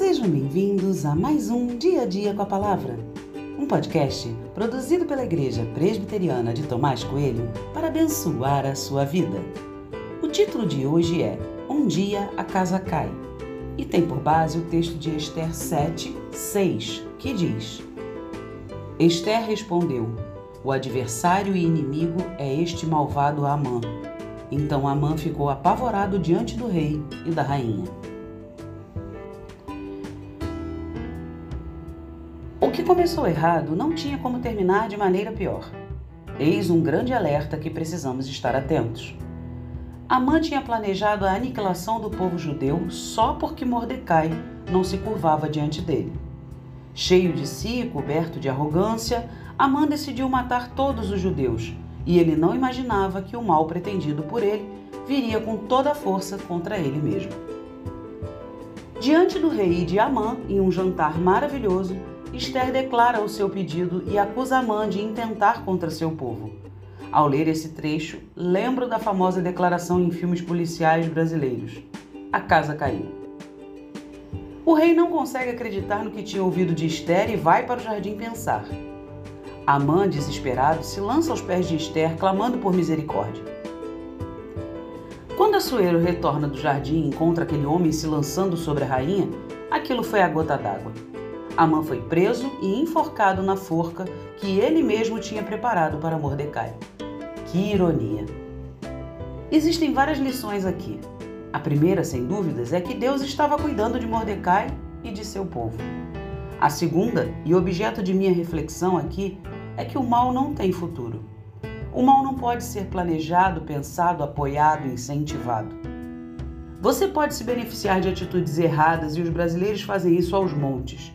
Sejam bem-vindos a mais um Dia a Dia com a Palavra, um podcast produzido pela Igreja Presbiteriana de Tomás Coelho para abençoar a sua vida. O título de hoje é Um Dia a Casa Cai e tem por base o texto de Esther 7, 6, que diz: Esther respondeu: O adversário e inimigo é este malvado Amã. Então Amã ficou apavorado diante do rei e da rainha. O que começou errado não tinha como terminar de maneira pior. Eis um grande alerta que precisamos estar atentos. Amã tinha planejado a aniquilação do povo judeu só porque Mordecai não se curvava diante dele. Cheio de si e coberto de arrogância, Amã decidiu matar todos os judeus, e ele não imaginava que o mal pretendido por ele viria com toda a força contra ele mesmo. Diante do rei de Amã, em um jantar maravilhoso, Esther declara o seu pedido e acusa Amã de intentar contra seu povo. Ao ler esse trecho, lembro da famosa declaração em filmes policiais brasileiros: A casa caiu. O rei não consegue acreditar no que tinha ouvido de Esther e vai para o jardim pensar. Amã, desesperado, se lança aos pés de Esther, clamando por misericórdia. Quando Assuero retorna do jardim e encontra aquele homem se lançando sobre a rainha, aquilo foi a gota d'água. Amã foi preso e enforcado na forca que ele mesmo tinha preparado para Mordecai. Que ironia! Existem várias lições aqui. A primeira, sem dúvidas, é que Deus estava cuidando de Mordecai e de seu povo. A segunda, e objeto de minha reflexão aqui, é que o mal não tem futuro. O mal não pode ser planejado, pensado, apoiado, incentivado. Você pode se beneficiar de atitudes erradas e os brasileiros fazem isso aos montes.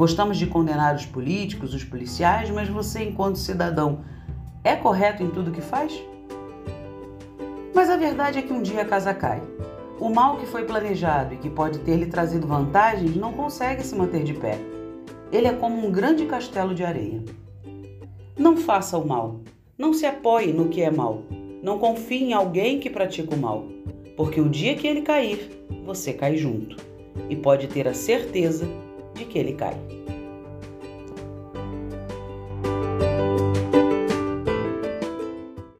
Gostamos de condenar os políticos, os policiais, mas você, enquanto cidadão, é correto em tudo que faz? Mas a verdade é que um dia a casa cai. O mal que foi planejado e que pode ter lhe trazido vantagens não consegue se manter de pé. Ele é como um grande castelo de areia. Não faça o mal. Não se apoie no que é mal. Não confie em alguém que pratica o mal, porque o dia que ele cair, você cai junto. E pode ter a certeza de que ele cai.